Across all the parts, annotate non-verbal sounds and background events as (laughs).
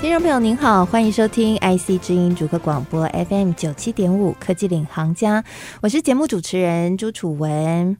听众朋友您好，欢迎收听 IC 之音主客广播 FM 九七点五科技领航家，我是节目主持人朱楚文。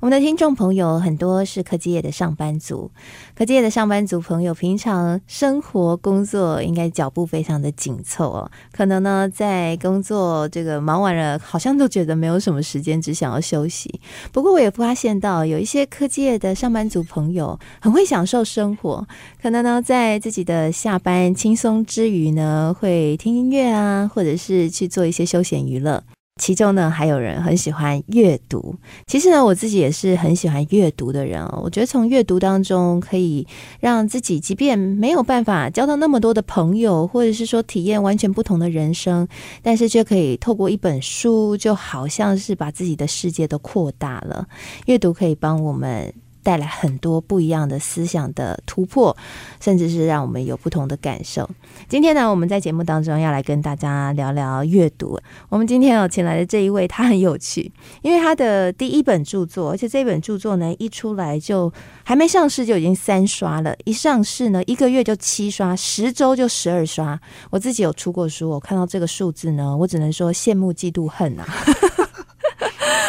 我们的听众朋友很多是科技业的上班族，科技业的上班族朋友平常生活工作应该脚步非常的紧凑哦，可能呢在工作这个忙完了，好像都觉得没有什么时间，只想要休息。不过我也发现到有一些科技业的上班族朋友很会享受生活，可能呢在自己的下班。轻松之余呢，会听音乐啊，或者是去做一些休闲娱乐。其中呢，还有人很喜欢阅读。其实呢，我自己也是很喜欢阅读的人哦。我觉得从阅读当中，可以让自己即便没有办法交到那么多的朋友，或者是说体验完全不同的人生，但是却可以透过一本书，就好像是把自己的世界都扩大了。阅读可以帮我们。带来很多不一样的思想的突破，甚至是让我们有不同的感受。今天呢，我们在节目当中要来跟大家聊聊阅读。我们今天有请来的这一位，他很有趣，因为他的第一本著作，而且这本著作呢一出来就还没上市就已经三刷了，一上市呢一个月就七刷，十周就十二刷。我自己有出过书，我看到这个数字呢，我只能说羡慕嫉妒恨啊。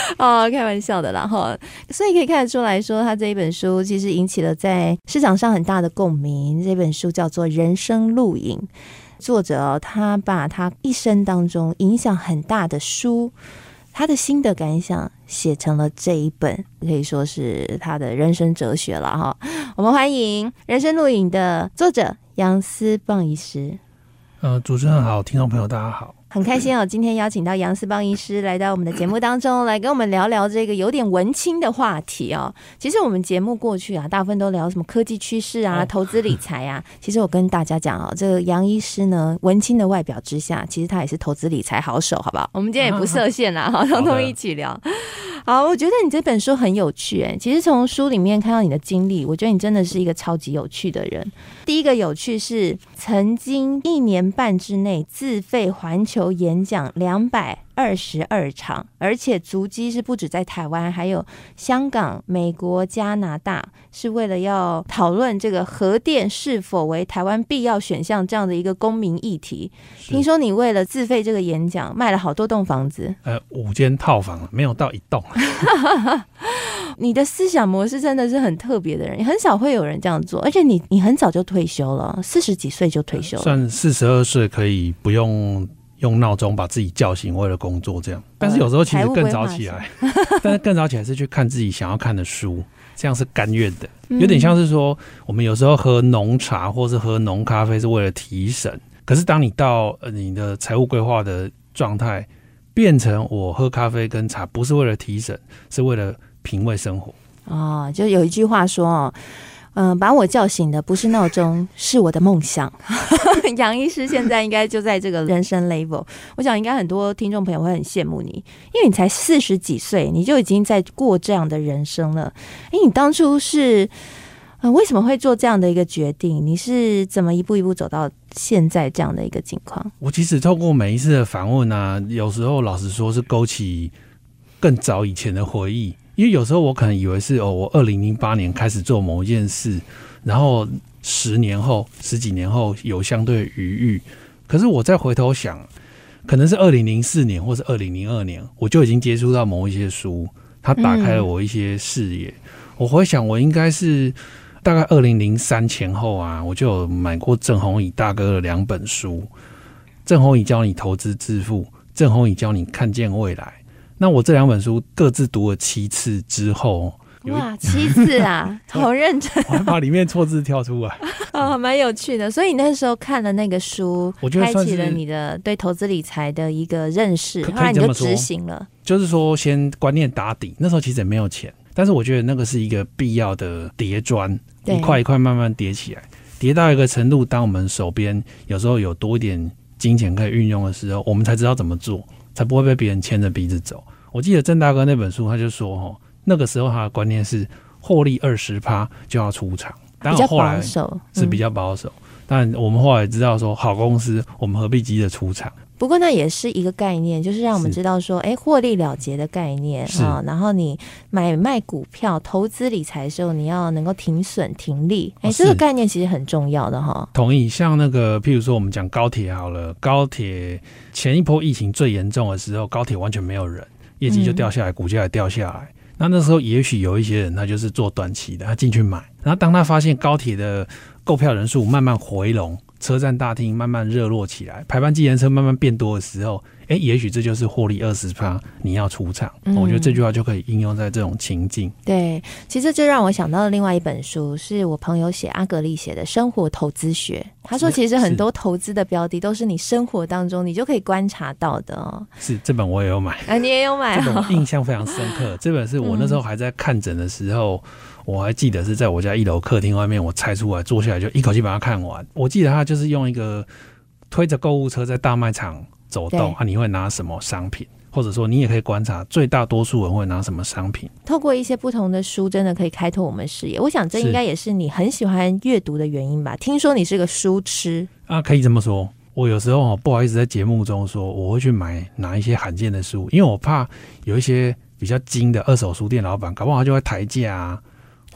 (laughs) 哦，开玩笑的啦哈，所以可以看得出来说，他这一本书其实引起了在市场上很大的共鸣。这本书叫做《人生录影》，作者，他把他一生当中影响很大的书，他的心得感想写成了这一本，可以说是他的人生哲学了哈。我们欢迎《人生录影》的作者杨思邦医师。呃，主持人好，听众朋友大家好。很开心哦，今天邀请到杨思邦医师来到我们的节目当中，来跟我们聊聊这个有点文青的话题哦。其实我们节目过去啊，大部分都聊什么科技趋势啊、投资理财啊。其实我跟大家讲哦，这个杨医师呢，文青的外表之下，其实他也是投资理财好手，好不好？我们今天也不设限啦，好，通通一起聊。好，我觉得你这本书很有趣诶。其实从书里面看到你的经历，我觉得你真的是一个超级有趣的人。第一个有趣是曾经一年半之内自费环球演讲两百二十二场，而且足迹是不止在台湾，还有香港、美国、加拿大，是为了要讨论这个核电是否为台湾必要选项这样的一个公民议题。听说你为了自费这个演讲，卖了好多栋房子，呃，五间套房，没有到一栋。(laughs) 你的思想模式真的是很特别的人，很少会有人这样做，而且你你很早就退休了，四十几岁就退休了，算四十二岁可以不用。用闹钟把自己叫醒，为了工作这样。但是有时候其实更早起来，(laughs) 但是更早起来是去看自己想要看的书，这样是甘愿的。有点像是说，我们有时候喝浓茶或是喝浓咖啡是为了提神，可是当你到呃你的财务规划的状态，变成我喝咖啡跟茶不是为了提神，是为了品味生活。哦，就有一句话说哦。嗯，把我叫醒的不是闹钟，是我的梦想。(laughs) 杨医师现在应该就在这个人生 level，我想应该很多听众朋友会很羡慕你，因为你才四十几岁，你就已经在过这样的人生了。哎，你当初是呃为什么会做这样的一个决定？你是怎么一步一步走到现在这样的一个情况？我其实透过每一次的访问啊，有时候老实说是勾起更早以前的回忆。因为有时候我可能以为是哦，我二零零八年开始做某一件事，然后十年后、十几年后有相对余裕。可是我再回头想，可能是二零零四年或是二零零二年，我就已经接触到某一些书，它打开了我一些视野。我回想，我应该是大概二零零三前后啊，我就有买过郑弘仪大哥的两本书，《郑弘仪教你投资致富》，《郑弘仪教你看见未来》。那我这两本书各自读了七次之后，哇，七次啊，(laughs) 好认真！(laughs) 我还把里面错字跳出来，哦，蛮有趣的。所以你那时候看了那个书，我觉得开启了你的对投资理财的一个认识，后来你就执行了。就是说，先观念打底，那时候其实也没有钱，但是我觉得那个是一个必要的叠砖，一块一块慢慢叠起来，叠到一个程度，当我们手边有时候有多一点金钱可以运用的时候，我们才知道怎么做。才不会被别人牵着鼻子走。我记得郑大哥那本书，他就说：“哦，那个时候他的观念是获利二十趴就要出场，当然后来是比较保守，但我们后来知道说，好公司我们何必急着出场？不过那也是一个概念，就是让我们知道说，哎，获利了结的概念啊。然后你买卖股票、投资理财的时候，你要能够停损停利，哎，这个概念其实很重要的哈。同意，像那个譬如说我们讲高铁好了，高铁前一波疫情最严重的时候，高铁完全没有人，业绩就掉下来，股价也掉下来。那那时候也许有一些人他就是做短期的，他进去买，然后当他发现高铁的购票人数慢慢回笼。车站大厅慢慢热络起来，排班计程车慢慢变多的时候，哎、欸，也许这就是获利二十趴，你要出场。嗯、我觉得这句话就可以应用在这种情境。对，其实这让我想到了另外一本书，是我朋友写阿格丽写的《生活投资学》。他说，其实很多投资的标的都是你生活当中你就可以观察到的哦。是这本我也有买，啊，你也有买，(laughs) 这本印象非常深刻。这本是我那时候还在看诊的时候。嗯我还记得是在我家一楼客厅外面，我拆出来坐下来就一口气把它看完。我记得他就是用一个推着购物车在大卖场走动啊，你会拿什么商品，或者说你也可以观察最大多数人会拿什么商品。透过一些不同的书，真的可以开拓我们视野。我想这应该也是你很喜欢阅读的原因吧？听说你是个书痴啊，可以这么说。我有时候不好意思在节目中说我会去买哪一些罕见的书，因为我怕有一些比较精的二手书店老板搞不好就会抬价啊。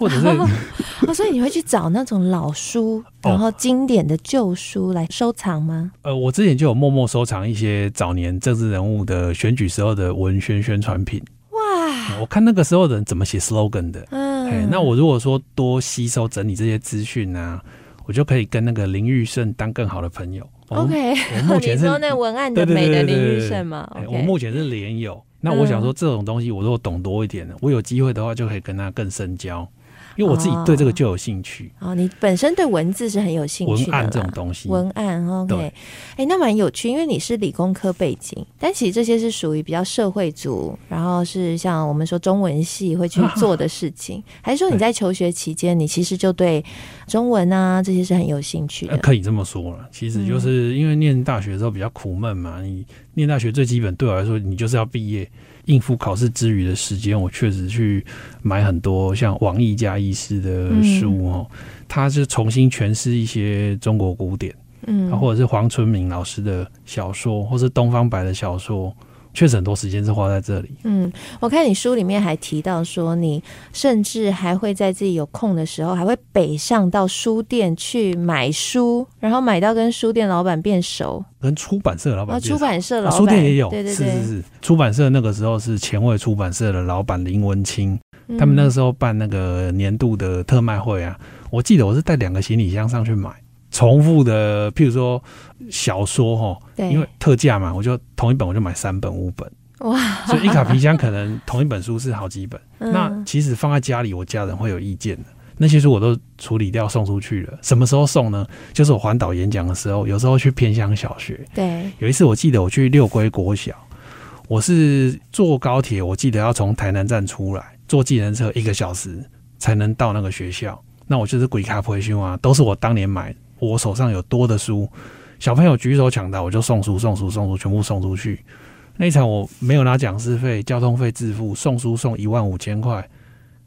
或者是 (laughs) 哦，所以你会去找那种老书，然后经典的旧书来收藏吗？呃，我之前就有默默收藏一些早年政治人物的选举时候的文宣宣传品。哇！我看那个时候的人怎么写 slogan 的。嗯，那我如果说多吸收整理这些资讯呢，我就可以跟那个林玉胜当更好的朋友。OK，我目前 (laughs) 是说那文案的美的林玉胜嘛。我目前是连友。那我想说这种东西，我如果懂多一点呢，我有机会的话就可以跟他更深交。因为我自己对这个就有兴趣。哦，哦，你本身对文字是很有兴趣的，文案这种东西，文案 OK，哎那蛮有趣，因为你是理工科背景，但其实这些是属于比较社会组，然后是像我们说中文系会去做的事情，(laughs) 啊、还是说你在求学期间，你其实就对中文啊这些是很有兴趣的？可以这么说了，其实就是因为念大学的时候比较苦闷嘛，你念大学最基本对我来说，你就是要毕业。应付考试之余的时间，我确实去买很多像王毅家医师的书哦，嗯、他是重新诠释一些中国古典，嗯，或者是黄春明老师的小说，或是东方白的小说。确实很多时间是花在这里。嗯，我看你书里面还提到说，你甚至还会在自己有空的时候，还会北上到书店去买书，然后买到跟书店老板变熟，跟出版社老板。啊，出版社老板，书店也有，对对对，是是是。出版社那个时候是前卫出版社的老板林文清，他们那个时候办那个年度的特卖会啊，我记得我是带两个行李箱上去买。重复的，譬如说小说哈，对因为特价嘛，我就同一本我就买三本五本，哇！所以一卡皮箱可能同一本书是好几本。(laughs) 嗯、那其实放在家里，我家人会有意见的。那些书我都处理掉送出去了。什么时候送呢？就是我环岛演讲的时候，有时候去偏乡小学。对，有一次我记得我去六龟国小，我是坐高铁，我记得要从台南站出来，坐计程车一个小时才能到那个学校。那我就是鬼卡培训啊，都是我当年买的。我手上有多的书，小朋友举手抢答，我就送书送书送书，全部送出去。那一场我没有拿讲师费、交通费自付，送书送一万五千块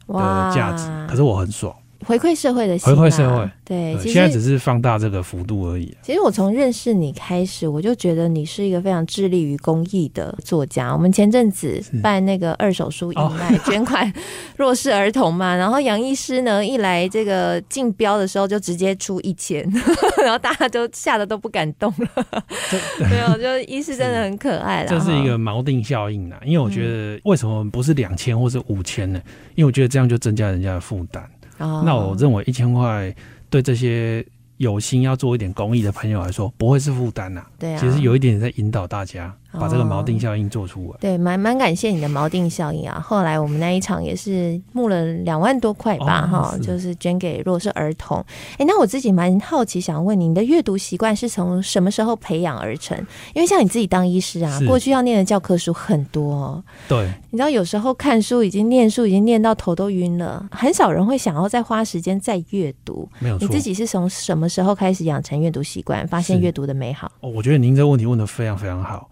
的价值，可是我很爽。回馈社会的心，回馈社会，对，现在只是放大这个幅度而已。其实我从认识你开始，我就觉得你是一个非常致力于公益的作家。我们前阵子办那个二手书义卖，捐款弱势儿童嘛，然后杨医师呢一来这个竞标的时候就直接出一千，(laughs) 然后大家都吓得都不敢动了。(laughs) 没有，(laughs) 就医师真的很可爱了。这是一个锚定效应啊，因为我觉得为什么不是两千或是五千呢？因为我觉得这样就增加人家的负担。Oh. 那我认为一千块对这些有心要做一点公益的朋友来说，不会是负担呐。对啊，其实有一点在引导大家。把这个锚定效应做出来，哦、对，蛮蛮感谢你的锚定效应啊！后来我们那一场也是募了两万多块吧，哈、哦，就是捐给弱势儿童。哎、欸，那我自己蛮好奇，想问你，你的阅读习惯是从什么时候培养而成？因为像你自己当医师啊，过去要念的教科书很多哦。对，你知道有时候看书已经念书已经念到头都晕了，很少人会想要再花时间再阅读。没有错，你自己是从什么时候开始养成阅读习惯，发现阅读的美好？哦，我觉得您这个问题问的非常非常好。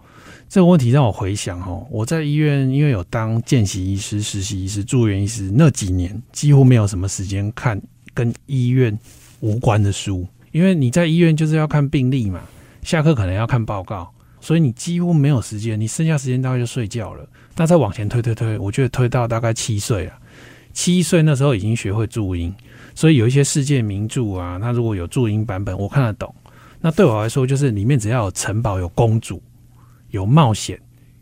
这个问题让我回想哦，我在医院因为有当见习医师、实习医师、住院医师那几年，几乎没有什么时间看跟医院无关的书，因为你在医院就是要看病历嘛，下课可能要看报告，所以你几乎没有时间，你剩下时间大概就睡觉了。那再往前推推推，我觉得推到大概七岁了，七岁那时候已经学会注音，所以有一些世界名著啊，那如果有注音版本，我看得懂。那对我来说，就是里面只要有城堡、有公主、有冒险、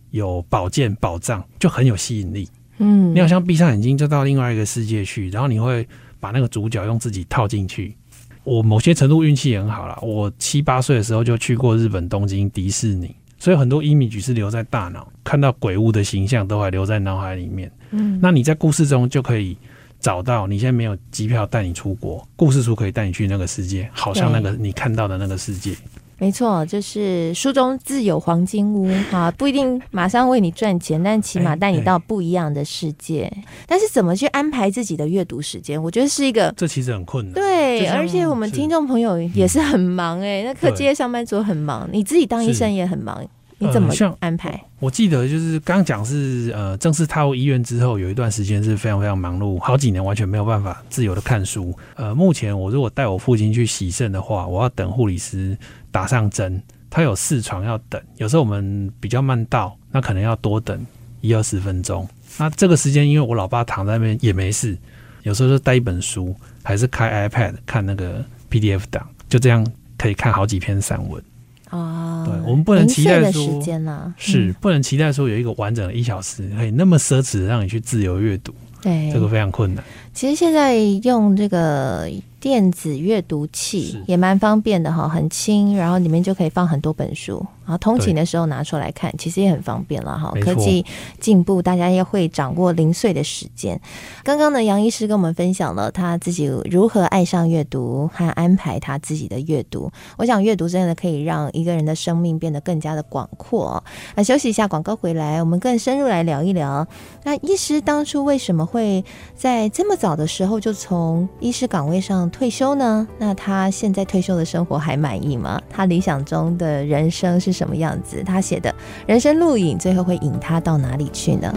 有宝剑、宝藏，就很有吸引力。嗯，你好像闭上眼睛就到另外一个世界去，然后你会把那个主角用自己套进去。我某些程度运气也很好啦，我七八岁的时候就去过日本东京迪士尼，所以很多 image 是留在大脑，看到鬼屋的形象都还留在脑海里面。嗯，那你在故事中就可以。找到你现在没有机票带你出国，故事书可以带你去那个世界，好像那个你看到的那个世界。没错，就是书中自有黄金屋啊，(laughs) 不一定马上为你赚钱，但起码带你到不一样的世界。但是怎么去安排自己的阅读时间，我觉得是一个，这其实很困难。对，而且我们听众朋友也是很忙哎、欸，那科技上班族很忙，你自己当医生也很忙。你怎么安排？呃、我记得就是刚讲是呃，正式踏入医院之后，有一段时间是非常非常忙碌，好几年完全没有办法自由的看书。呃，目前我如果带我父亲去洗肾的话，我要等护理师打上针，他有四床要等，有时候我们比较慢到，那可能要多等一二十分钟。那这个时间，因为我老爸躺在那边也没事，有时候就带一本书，还是开 iPad 看那个 PDF 档，就这样可以看好几篇散文。啊，对，我们不能期待说，时间啊、是、嗯、不能期待说有一个完整的一小时可以那么奢侈的让你去自由阅读，对，这个非常困难。其实现在用这个。电子阅读器也蛮方便的哈，很轻，然后里面就可以放很多本书，然后通勤的时候拿出来看，其实也很方便了哈。科技进步，大家也会掌握零碎的时间。刚刚呢，杨医师跟我们分享了他自己如何爱上阅读和安排他自己的阅读。我想阅读真的可以让一个人的生命变得更加的广阔。那休息一下，广告回来，我们更深入来聊一聊。那医师当初为什么会在这么早的时候就从医师岗位上退休呢？那他现在退休的生活还满意吗？他理想中的人生是什么样子？他写的人生录影，最后会引他到哪里去呢？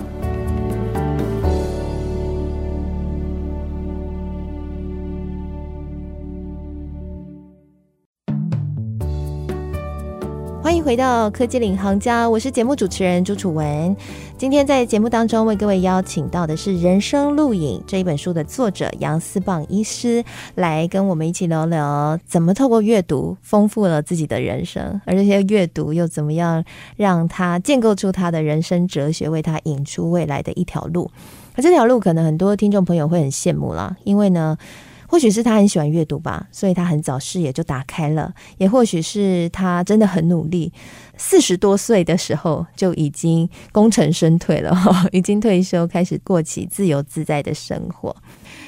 欢迎回到科技领航家，我是节目主持人朱楚文。今天在节目当中为各位邀请到的是《人生录影》这一本书的作者杨思棒医师，来跟我们一起聊聊怎么透过阅读丰富了自己的人生，而这些阅读又怎么样让他建构出他的人生哲学，为他引出未来的一条路。而这条路可能很多听众朋友会很羡慕啦，因为呢。或许是他很喜欢阅读吧，所以他很早视野就打开了；也或许是他真的很努力，四十多岁的时候就已经功成身退了，(laughs) 已经退休，开始过起自由自在的生活。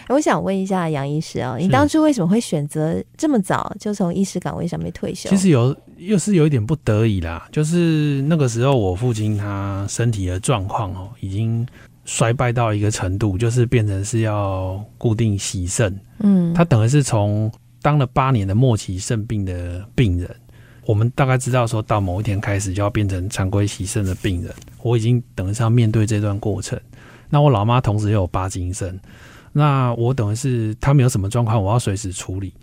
我想问一下杨医师啊，你当初为什么会选择这么早就从医师岗位上面退休？其实有又是有一点不得已啦，就是那个时候我父亲他身体的状况哦，已经。衰败到一个程度，就是变成是要固定洗肾。嗯，他等于是从当了八年的末期肾病的病人，我们大概知道说到某一天开始就要变成常规洗肾的病人。我已经等于是要面对这段过程。那我老妈同时又有八金森，那我等于是他们有什么状况，我要随时处理。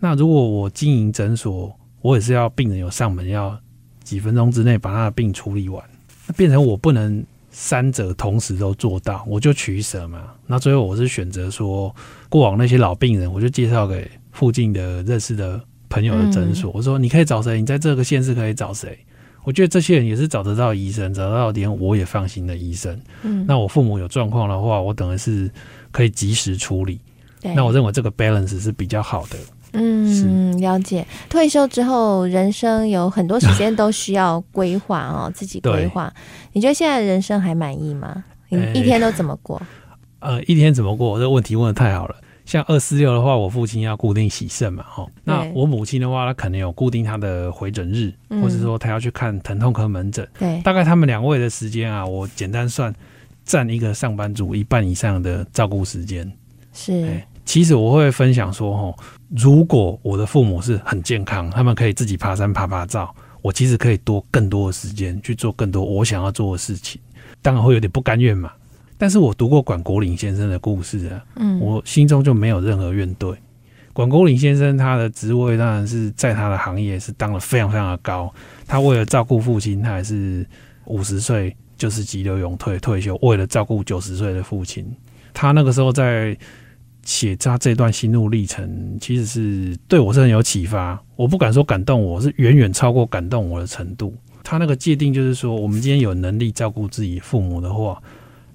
那如果我经营诊所，我也是要病人有上门，要几分钟之内把他的病处理完。那变成我不能。三者同时都做到，我就取舍嘛。那最后我是选择说，过往那些老病人，我就介绍给附近的认识的朋友的诊所。我说你可以找谁？你在这个县市可以找谁？我觉得这些人也是找得到医生，找得到连我也放心的医生。嗯，那我父母有状况的话，我等于是可以及时处理。那我认为这个 balance 是比较好的。嗯，了解。退休之后，人生有很多时间都需要规划哦，自己规划。你觉得现在人生还满意吗？你一天都怎么过？欸、(laughs) 呃，一天怎么过？这个问题问的太好了。像二四六的话，我父亲要固定洗肾嘛，哈。那我母亲的话，她可能有固定她的回诊日，或者说她要去看疼痛科门诊。对，大概他们两位的时间啊，我简单算，占一个上班族一半以上的照顾时间。是。欸其实我会分享说，哦，如果我的父母是很健康，他们可以自己爬山爬爬照，我其实可以多更多的时间去做更多我想要做的事情。当然会有点不甘愿嘛，但是我读过管国林先生的故事啊，嗯，我心中就没有任何怨怼，管国林先生他的职位当然是在他的行业是当了非常非常的高。他为了照顾父亲，他还是五十岁就是急流勇退退休，为了照顾九十岁的父亲，他那个时候在写他这段心路历程，其实是对我是很有启发。我不敢说感动我，是远远超过感动我的程度。他那个界定就是说，我们今天有能力照顾自己父母的话，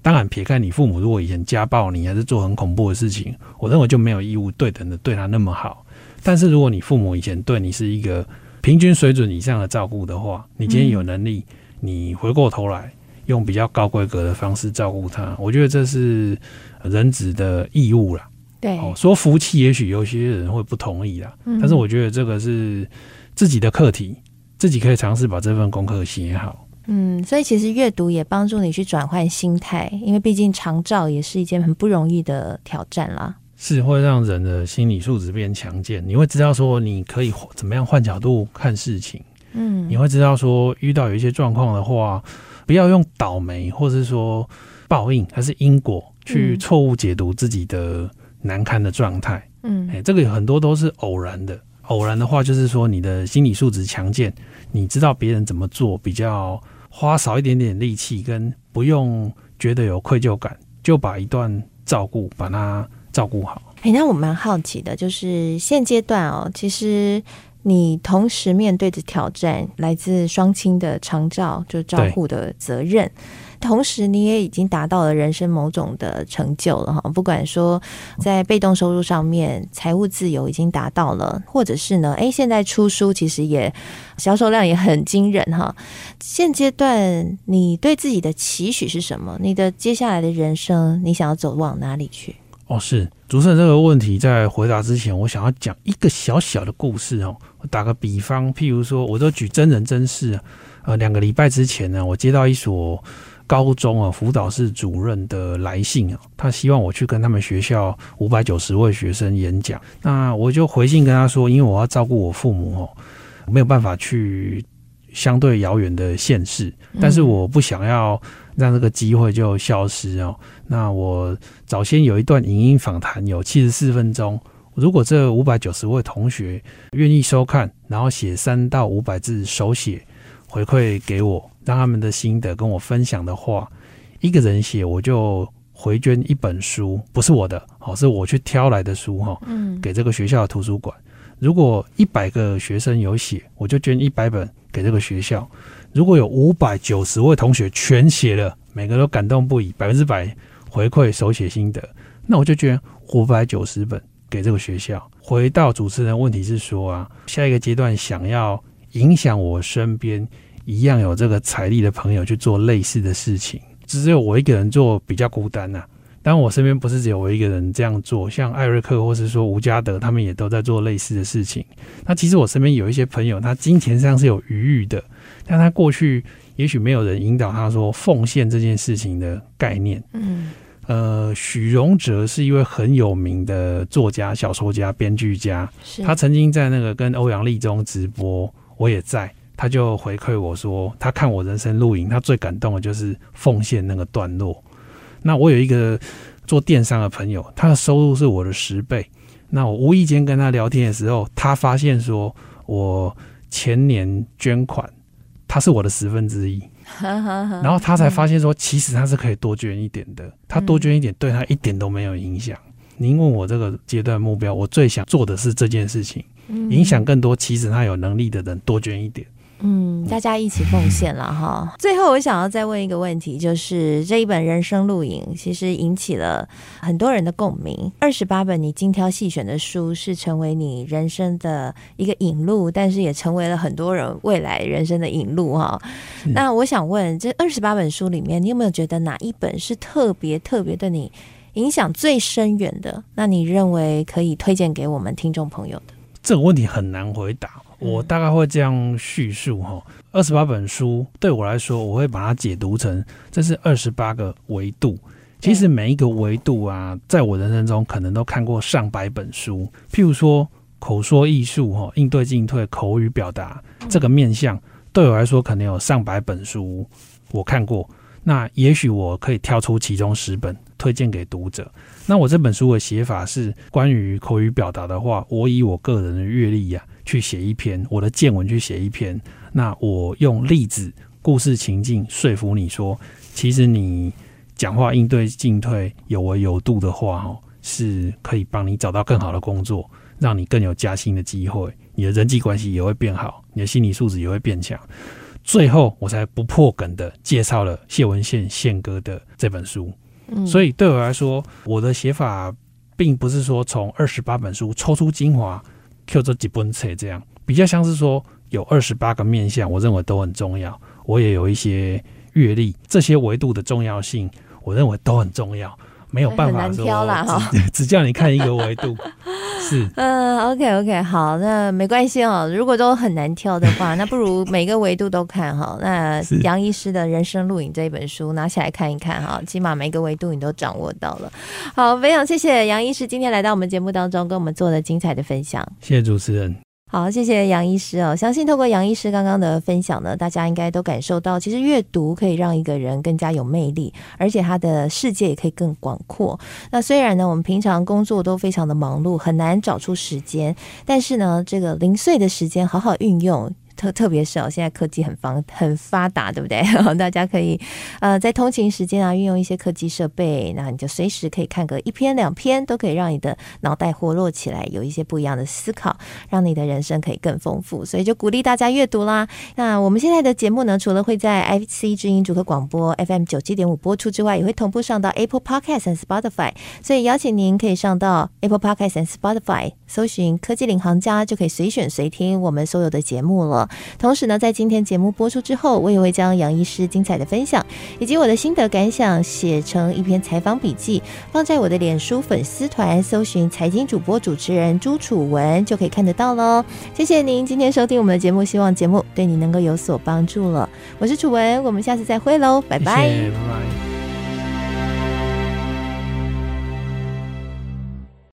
当然撇开你父母如果以前家暴你，还是做很恐怖的事情，我认为就没有义务对等的对他那么好。但是如果你父母以前对你是一个平均水准以上的照顾的话，你今天有能力，你回过头来用比较高规格的方式照顾他，我觉得这是人子的义务啦。对，说福气，也许有些人会不同意啦。但是我觉得这个是自己的课题，自己可以尝试把这份功课写好。嗯，所以其实阅读也帮助你去转换心态，因为毕竟长照也是一件很不容易的挑战啦。是会让人的心理素质变强健，你会知道说你可以怎么样换角度看事情。嗯，你会知道说遇到有一些状况的话，不要用倒霉或者是说报应还是因果去错误解读自己的。难堪的状态，嗯，哎，这个有很多都是偶然的。偶然的话，就是说你的心理素质强健，你知道别人怎么做，比较花少一点点力气，跟不用觉得有愧疚感，就把一段照顾把它照顾好。哎，那我蛮好奇的，就是现阶段哦，其实你同时面对着挑战，来自双亲的长照，就照顾的责任。同时，你也已经达到了人生某种的成就了哈。不管说在被动收入上面，财务自由已经达到了，或者是呢，诶，现在出书其实也销售量也很惊人哈。现阶段你对自己的期许是什么？你的接下来的人生，你想要走往哪里去？哦，是主持人这个问题，在回答之前，我想要讲一个小小的故事哦。我打个比方，譬如说，我都举真人真事啊。呃，两个礼拜之前呢，我接到一所。高中啊，辅导室主任的来信啊，他希望我去跟他们学校五百九十位学生演讲。那我就回信跟他说，因为我要照顾我父母哦，没有办法去相对遥远的县市，但是我不想要让这个机会就消失哦。那我早先有一段影音访谈，有七十四分钟。如果这五百九十位同学愿意收看，然后写三到五百字手写回馈给我。让他们的心得跟我分享的话，一个人写我就回捐一本书，不是我的，好，是我去挑来的书哈，嗯，给这个学校的图书馆。如果一百个学生有写，我就捐一百本给这个学校。如果有五百九十位同学全写了，每个都感动不已，百分之百回馈手写心得，那我就捐五百九十本给这个学校。回到主持人问题是说啊，下一个阶段想要影响我身边。一样有这个财力的朋友去做类似的事情，只有我一个人做比较孤单呐、啊。当我身边不是只有我一个人这样做，像艾瑞克或是说吴家德，他们也都在做类似的事情。那其实我身边有一些朋友，他金钱上是有余裕的，但他过去也许没有人引导他说奉献这件事情的概念。嗯，呃，许荣哲是一位很有名的作家、小说家、编剧家，他曾经在那个跟欧阳立中直播，我也在。他就回馈我说，他看我人生录影，他最感动的就是奉献那个段落。那我有一个做电商的朋友，他的收入是我的十倍。那我无意间跟他聊天的时候，他发现说我前年捐款，他是我的十分之一。(laughs) 然后他才发现说，其实他是可以多捐一点的。他多捐一点对他一点都没有影响。您问我这个阶段目标，我最想做的是这件事情，影响更多，其实他有能力的人多捐一点。嗯，大家一起奉献了哈。最后，我想要再问一个问题，就是这一本人生录影，其实引起了很多人的共鸣。二十八本你精挑细选的书，是成为你人生的一个引路，但是也成为了很多人未来人生的引路哈。那我想问，这二十八本书里面，你有没有觉得哪一本是特别特别对你影响最深远的？那你认为可以推荐给我们听众朋友的？这个问题很难回答。我大概会这样叙述哈，二十八本书对我来说，我会把它解读成这是二十八个维度。其实每一个维度啊，在我人生中可能都看过上百本书。譬如说口说艺术哈，应对进退、口语表达这个面向，对我来说可能有上百本书我看过。那也许我可以挑出其中十本推荐给读者。那我这本书的写法是关于口语表达的话，我以我个人的阅历呀去写一篇，我的见闻去写一篇。那我用例子、故事情境说服你说，其实你讲话应对进退有为有度的话，哦，是可以帮你找到更好的工作，让你更有加薪的机会，你的人际关系也会变好，你的心理素质也会变强。最后，我才不破梗的介绍了谢文宪宪哥的这本书。嗯，所以对我来说，我的写法并不是说从二十八本书抽出精华，Q 这几本册这样，比较像是说有二十八个面向，我认为都很重要。我也有一些阅历，这些维度的重要性，我认为都很重要。没有办法说，(laughs) 只叫你看一个维度，是 (laughs) 嗯，OK OK，好，那没关系哦。如果都很难挑的话，那不如每个维度都看哈。那 (laughs) 杨医师的人生录影这一本书拿起来看一看哈，起码每个维度你都掌握到了。好，非常谢谢杨医师今天来到我们节目当中，跟我们做了精彩的分享。谢谢主持人。好，谢谢杨医师哦。相信透过杨医师刚刚的分享呢，大家应该都感受到，其实阅读可以让一个人更加有魅力，而且他的世界也可以更广阔。那虽然呢，我们平常工作都非常的忙碌，很难找出时间，但是呢，这个零碎的时间好好运用。特特别是哦，现在科技很方很发达，对不对？(laughs) 大家可以呃在通勤时间啊，运用一些科技设备，那你就随时可以看个一篇两篇，都可以让你的脑袋活络起来，有一些不一样的思考，让你的人生可以更丰富。所以就鼓励大家阅读啦。那我们现在的节目呢，除了会在 IC 之音主客广播 FM 九七点五播出之外，也会同步上到 Apple Podcast 和 Spotify。所以邀请您可以上到 Apple Podcast 和 Spotify，搜寻科技领航家，就可以随选随听我们所有的节目了。同时呢，在今天节目播出之后，我也会将杨医师精彩的分享以及我的心得感想写成一篇采访笔记，放在我的脸书粉丝团，搜寻财经主播主持人朱楚文就可以看得到喽。谢谢您今天收听我们的节目，希望节目对你能够有所帮助了。我是楚文，我们下次再会喽，拜拜。谢谢，拜拜。